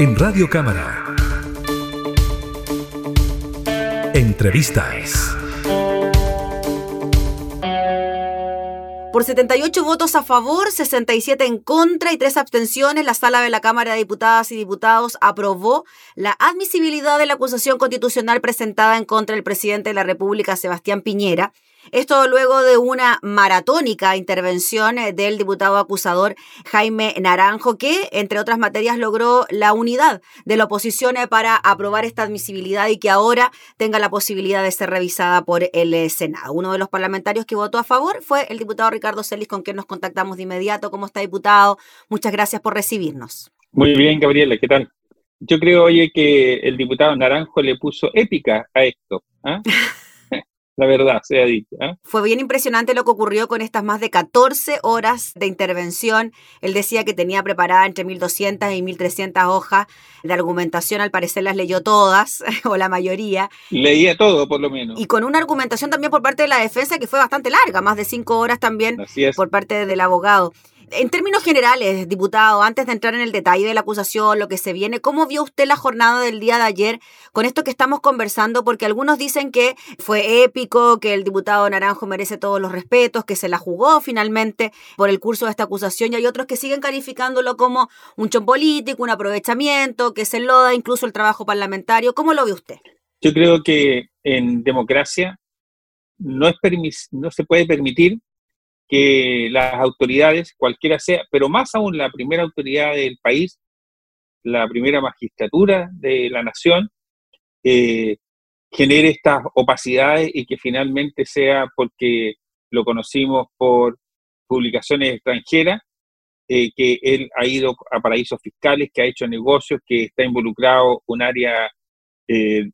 En Radio Cámara. Entrevistas. Por 78 votos a favor, 67 en contra y 3 abstenciones, la sala de la Cámara de Diputadas y Diputados aprobó la admisibilidad de la acusación constitucional presentada en contra del presidente de la República, Sebastián Piñera, esto luego de una maratónica intervención eh, del diputado acusador Jaime Naranjo, que, entre otras materias, logró la unidad de la oposición eh, para aprobar esta admisibilidad y que ahora tenga la posibilidad de ser revisada por el eh, Senado. Uno de los parlamentarios que votó a favor fue el diputado Ricardo Celis, con quien nos contactamos de inmediato. ¿Cómo está, diputado? Muchas gracias por recibirnos. Muy bien, Gabriela, ¿qué tal? Yo creo, oye, que el diputado Naranjo le puso épica a esto. ¿ah? la verdad sea dicha. ¿eh? Fue bien impresionante lo que ocurrió con estas más de 14 horas de intervención. Él decía que tenía preparada entre 1.200 y 1.300 hojas de argumentación, al parecer las leyó todas, o la mayoría. Leía todo, por lo menos. Y con una argumentación también por parte de la defensa que fue bastante larga, más de 5 horas también por parte del abogado. En términos generales, diputado, antes de entrar en el detalle de la acusación, lo que se viene, ¿cómo vio usted la jornada del día de ayer con esto que estamos conversando? Porque algunos dicen que fue épico, que el diputado Naranjo merece todos los respetos, que se la jugó finalmente por el curso de esta acusación, y hay otros que siguen calificándolo como un chon político, un aprovechamiento, que se loda incluso el trabajo parlamentario. ¿Cómo lo ve usted? Yo creo que en democracia no, es no se puede permitir que las autoridades, cualquiera sea, pero más aún la primera autoridad del país, la primera magistratura de la nación, eh, genere estas opacidades y que finalmente sea porque lo conocimos por publicaciones extranjeras, eh, que él ha ido a paraísos fiscales, que ha hecho negocios, que está involucrado un área eh,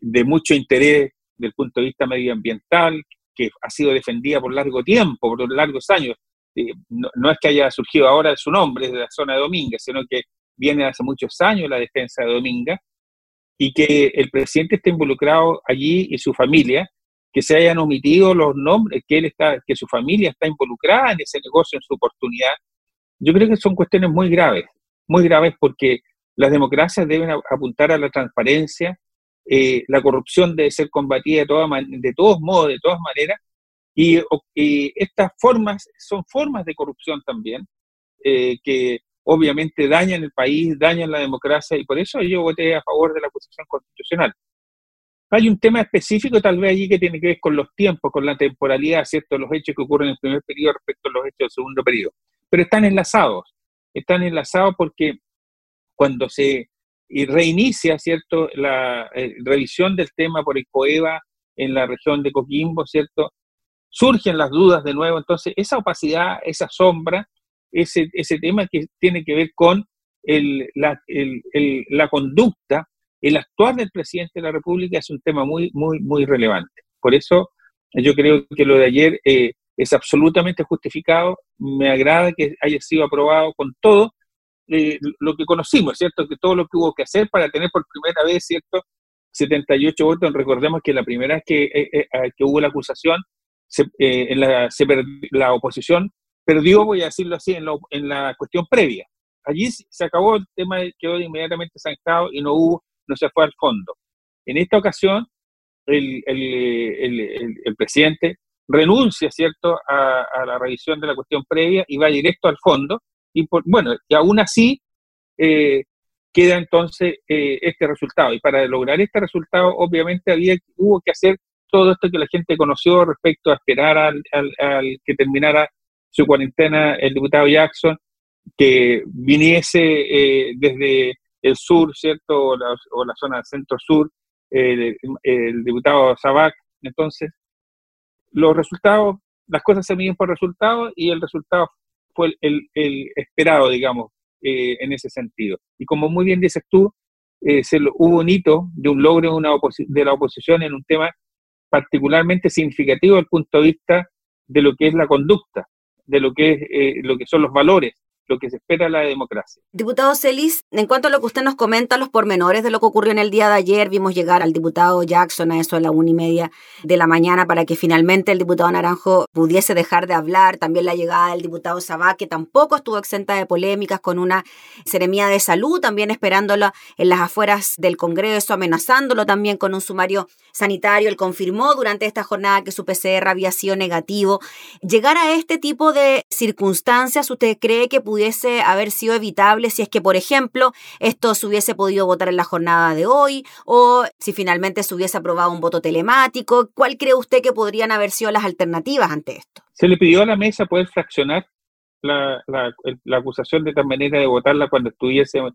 de mucho interés desde el punto de vista medioambiental, que ha sido defendida por largo tiempo, por largos años. Eh, no, es que haya surgido ahora su nombre de la zona de Dominga, sino que viene hace muchos años la defensa de Dominga, y que el presidente esté involucrado allí y su familia, que se hayan omitido los nombres, que él está, que su familia está involucrada en ese negocio en su oportunidad. Yo creo que son cuestiones muy graves, muy graves porque las democracias deben apuntar a la transparencia, eh, la corrupción debe ser combatida de, de todos modos, de todas maneras, y, estas formas son formas de corrupción también, eh, que obviamente dañan el país, dañan la democracia, y por eso yo voté a favor de la posición constitucional. Hay un tema específico tal vez allí que tiene que ver con los tiempos, con la temporalidad, ¿cierto? Los hechos que ocurren en el primer periodo respecto a los hechos del segundo periodo. Pero están enlazados, están enlazados porque cuando se y reinicia, ¿cierto?, la eh, revisión del tema por el COEVA en la región de Coquimbo, ¿cierto? Surgen las dudas de nuevo, entonces esa opacidad, esa sombra, ese, ese tema que tiene que ver con el, la, el, la conducta, el actuar del presidente de la República es un tema muy, muy, muy relevante. Por eso yo creo que lo de ayer eh, es absolutamente justificado, me agrada que haya sido aprobado con todo, eh, lo que conocimos, ¿cierto? Que todo lo que hubo que hacer para tener por primera vez, ¿cierto? 78 votos. Recordemos que la primera vez que, eh, eh, que hubo la acusación, en la, la, oposición perdió, voy a decirlo así, en, en, la cuestión previa. Allí se acabó el tema, quedó inmediatamente zanjado y no hubo, no se fue al fondo. En esta ocasión, el, el, el, presidente renuncia, ¿cierto?, a, la revisión de la cuestión previa y va directo al fondo, bueno, y aún así eh, queda entonces eh, este resultado. Y para lograr este resultado, obviamente había, hubo que hacer todo esto que la gente conoció respecto a esperar al, que terminara su cuarentena el diputado Jackson, que viniese eh, desde el sur, ¿cierto? O la, zona centro-sur, el, el, diputado Sabac. Entonces, los resultados, las cosas se miden por resultados y el resultado fue el, esperado, digamos, eh, en ese sentido. Y como muy bien dices tú, eh, se hubo un hito de un logro una de la oposición en un tema particularmente significativo desde el punto de vista de lo que es la conducta, de lo que, es, eh, lo que son los valores. Lo que se espera de la democracia. Diputado Celis, en cuanto a lo que usted nos comenta, los pormenores de lo que ocurrió en el día de ayer, vimos llegar al diputado Jackson a eso a la una y media de la mañana para que finalmente el diputado Naranjo pudiese dejar de hablar. También la llegada del diputado Sabá, que tampoco estuvo exenta de polémicas, con una seremía de salud, también esperándolo en las afueras del Congreso, amenazándolo también con un sumario sanitario. Él confirmó durante esta jornada que su PCR había sido negativo. Llegar a este tipo de circunstancias, ¿usted cree que pudiese haber sido evitable si es que, por ejemplo, esto se hubiese podido votar en la jornada de hoy o si finalmente se hubiese aprobado un voto telemático? ¿Cuál cree usted que podrían haber sido las alternativas ante esto? Se le pidió a la mesa poder fraccionar la, acusación de tal manera de votarla cuando estuviesen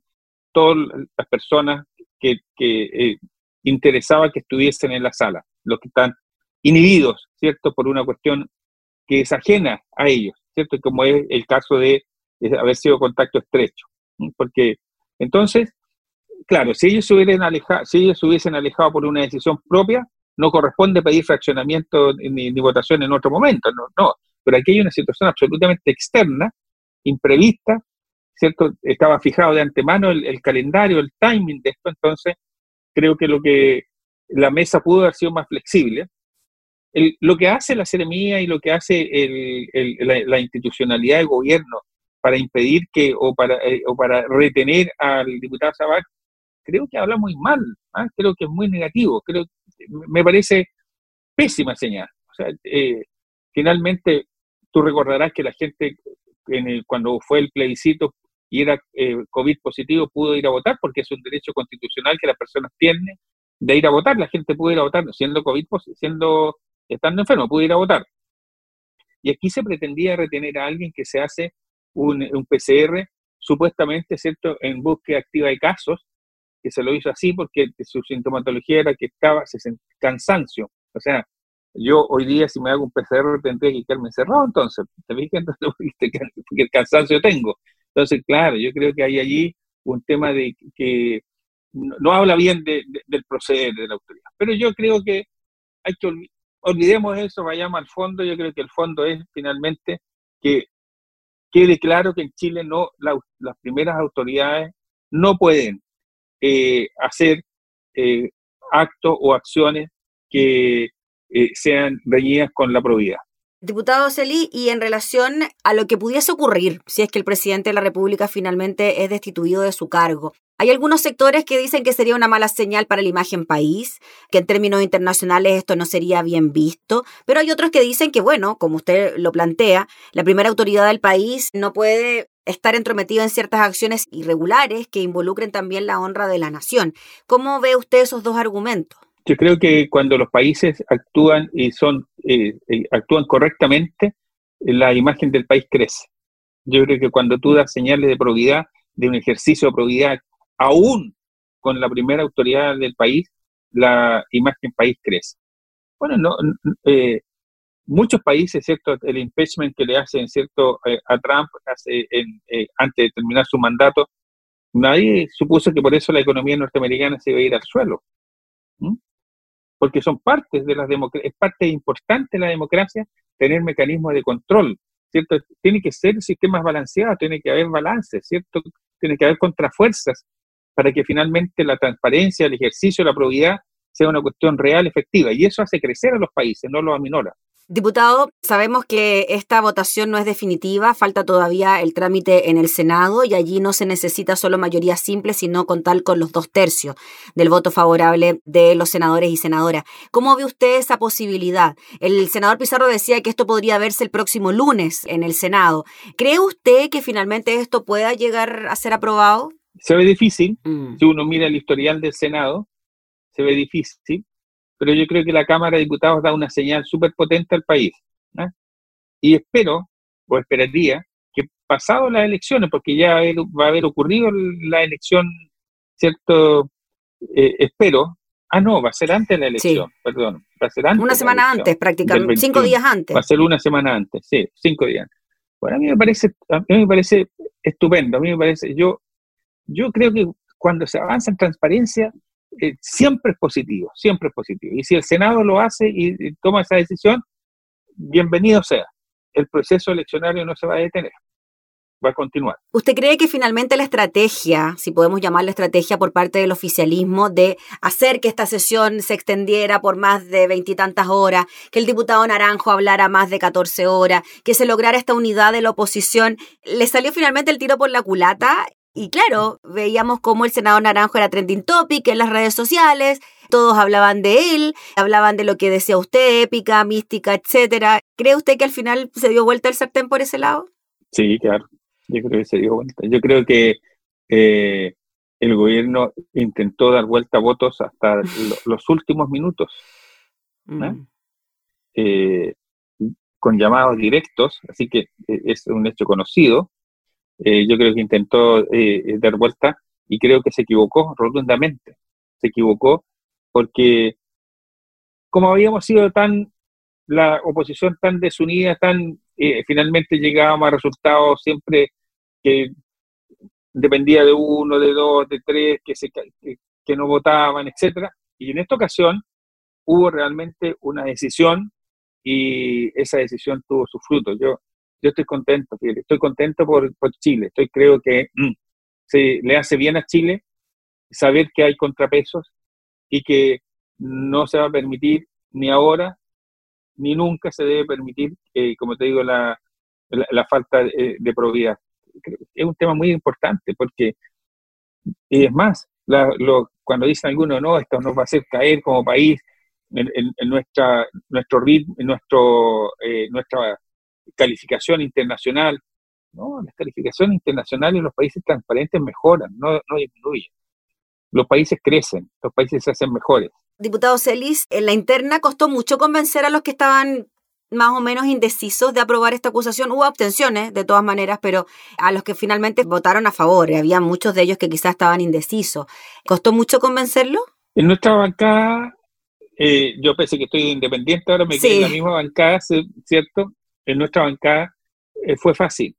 todas las personas que, eh, interesaba que estuviesen en la sala, los que están inhibidos, ¿cierto? Por una cuestión que es ajena a ellos, ¿cierto? Como es el caso de, haber sido contacto estrecho. Porque entonces, claro, si ellos, se hubieran alejado, si ellos se hubiesen alejado por una decisión propia, no corresponde pedir fraccionamiento ni, votación en otro momento, no, no. Pero aquí hay una situación absolutamente externa, imprevista, ¿cierto? Estaba fijado de antemano el, el calendario, el timing de esto, entonces creo que lo que la mesa pudo haber sido más flexible. lo que hace la seremía y lo que hace la, institucionalidad del gobierno para impedir que o para, eh, o para retener al diputado Sabac, creo que habla muy mal, ¿ah? creo que es muy negativo, creo me parece pésima señal. O sea, eh, finalmente tú recordarás que la gente en cuando fue el plebiscito y era eh, COVID positivo, pudo ir a votar porque es un derecho constitucional que las personas tienen de ir a votar. La gente pudo ir a votar siendo COVID, siendo, estando enfermo, pudo ir a votar. Y aquí se pretendía retener a alguien que se hace un, PCR supuestamente, ¿cierto?, en búsqueda activa de casos, que se lo hizo así porque su sintomatología era que estaba se cansancio. O sea, yo hoy día si me hago un PCR tendría que quedarme encerrado entonces, ¿te fijas? Porque el cansancio tengo. Entonces, claro, yo creo que hay allí un tema de que no, habla bien del proceder de la autoridad. Pero yo creo que hay que olvidemos eso, vayamos al fondo. Yo creo que el fondo es finalmente que quede claro que en Chile no las primeras autoridades no pueden eh, hacer eh, actos o acciones que eh, sean reñidas con la probidad. Diputado Celí, y en relación a lo que pudiese ocurrir si es que el presidente de la República finalmente es destituido de su cargo, hay algunos sectores que dicen que sería una mala señal para la imagen país, que en términos internacionales esto no sería bien visto, pero hay otros que dicen que, bueno, como usted lo plantea, la primera autoridad del país no puede estar entrometido en ciertas acciones irregulares que involucren también la honra de la nación. ¿Cómo ve usted esos dos argumentos? Yo creo que cuando los países actúan y son eh, eh, actúan correctamente, la imagen del país crece. Yo creo que cuando tú das señales de probidad, de un ejercicio de probidad, aún con la primera autoridad del país, la imagen país crece. Bueno, no, eh, muchos países, ¿cierto? El impeachment que le hacen, ¿cierto? a Trump hace antes de terminar su mandato, nadie supuso que por eso la economía norteamericana se iba a ir al suelo porque son partes de la democracia, es parte importante de la democracia tener mecanismos de control, ¿cierto? Tiene que ser sistemas balanceados, tiene que haber balance, ¿cierto? Tiene que haber contrafuerzas para que finalmente la transparencia, el ejercicio la probidad sea una cuestión real, efectiva, y eso hace crecer a los países, no los aminora. Diputado, sabemos que esta votación no es definitiva, falta todavía el trámite en el Senado y allí no se necesita solo mayoría simple, sino contar con los dos tercios del voto favorable de los senadores y senadoras. ¿Cómo ve usted esa posibilidad? El senador Pizarro decía que esto podría verse el próximo lunes en el Senado. ¿Cree usted que finalmente esto pueda llegar a ser aprobado? Se ve difícil, mm. si uno mira el historial del Senado, se ve difícil, pero yo creo que la Cámara de Diputados da una señal súper potente al país. Y espero, o esperaría, que pasado las elecciones, porque ya va a haber ocurrido la elección, ¿cierto? Eh, espero, ah, no, va a ser antes de la elección, perdón, va a ser antes. Una semana antes, prácticamente, cinco días antes. Va a ser una semana antes, sí, cinco días. Bueno, a mí me parece, a mí me parece estupendo, a mí me parece, yo, yo creo que cuando se avanza en transparencia, eh, siempre es positivo, siempre es positivo. Y si el Senado lo hace y, toma esa decisión, bienvenido sea. El proceso eleccionario no se va a detener. va a continuar. ¿Usted cree que finalmente la estrategia, si podemos llamarla estrategia por parte del oficialismo, de hacer que esta sesión se extendiera por más de veintitantas horas, que el diputado Naranjo hablara más de 14 horas, que se lograra esta unidad de la oposición, le salió finalmente el tiro por la culata? Y claro, veíamos cómo el senador Naranjo era trending topic en las redes sociales, todos hablaban de él, hablaban de lo que decía usted, épica, mística, etcétera. ¿Cree usted que al final se dio vuelta el sartén por ese lado? Sí, claro, yo creo que se dio vuelta. Yo creo que eh, el gobierno intentó dar vuelta a votos hasta los últimos minutos, mm. eh, con llamados directos, así que eh, es un hecho conocido. Yo creo que intentó dar vuelta y creo que se equivocó rotundamente. Se equivocó porque como habíamos sido tan, la oposición tan desunida, tan, eh, finalmente llegábamos a resultados siempre que dependía de uno, de dos, de tres, que, se, que, no votaban, etcétera. Y en esta ocasión hubo realmente una decisión y esa decisión tuvo su fruto. Yo, yo estoy contento, estoy contento por, por Chile. Estoy, creo que mm, se le hace bien a Chile saber que hay contrapesos, y que no se va a permitir ni ahora ni nunca se debe permitir, eh, como te digo, la, la, falta de, probidad. Es un tema muy importante porque, y es más, lo, cuando dicen algunos, no, esto nos va a hacer caer como país en, nuestra, nuestro ritmo, en nuestro, eh, nuestra calificación internacional. No, las calificaciones internacionales en los países transparentes mejoran, no, no disminuyen los países crecen, los países se hacen mejores. Diputado Celis, en la interna costó mucho convencer a los que estaban más o menos indecisos de aprobar esta acusación. Hubo abstenciones, de todas maneras, pero a los que finalmente votaron a favor, había muchos de ellos que quizás estaban indecisos. ¿Costó mucho convencerlo? En nuestra bancada, eh, yo pensé que estoy independiente, ahora me quedé en la misma bancada, ¿cierto? En nuestra bancada eh, fue fácil.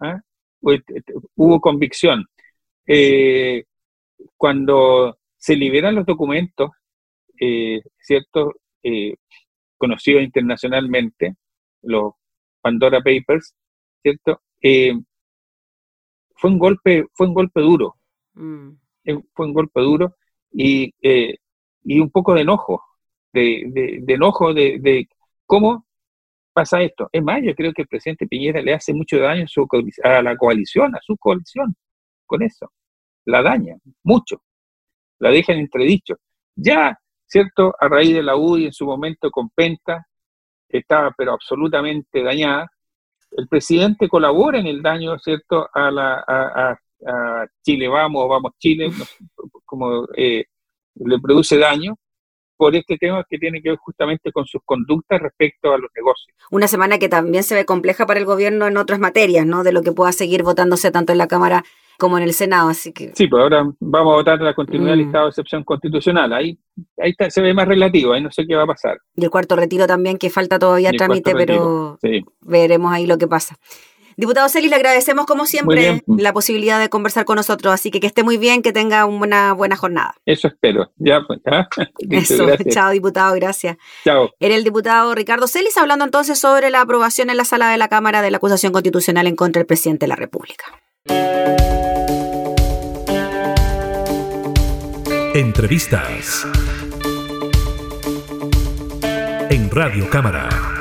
¿ah? Hubo convicción. Eh, cuando se liberan los documentos, eh, ¿cierto? Eh, conocidos internacionalmente, los Pandora Papers, ¿cierto? Eh, fue un golpe, fue un golpe duro. Mm. Fue un golpe duro y, y un poco de enojo, de, enojo de, cómo pasa esto. Es más, yo creo que el presidente Piñera le hace mucho daño a la coalición, a su coalición, con eso la daña mucho, la deja en entredicho. Ya, ¿cierto? A raíz de la UDI en su momento con Penta, estaba pero absolutamente dañada, el presidente colabora en el daño, ¿cierto? A, la, a, Chile Vamos, Vamos Chile, como eh, le produce daño, por este tema que tiene que ver justamente con sus conductas respecto a los negocios. Una semana que también se ve compleja para el gobierno en otras materias, ¿no? De lo que pueda seguir votándose tanto en la Cámara como en el Senado, así que... Sí, pues ahora vamos a votar la continuidad del mm. estado de excepción constitucional, ahí, ahí se ve más relativo, ahí no sé qué va a pasar. Y el cuarto retiro también, que falta todavía trámite, pero veremos ahí lo que pasa. Diputado Celis, le agradecemos como siempre la posibilidad de conversar con nosotros, así que que esté muy bien, que tenga una buena jornada. Eso espero. Ya, pues, Eso, chao, diputado, gracias. Chao. Era el diputado Ricardo Celis hablando entonces sobre la aprobación en la sala de la Cámara de la acusación constitucional en contra del presidente de la República. Entrevistas en Radio Cámara.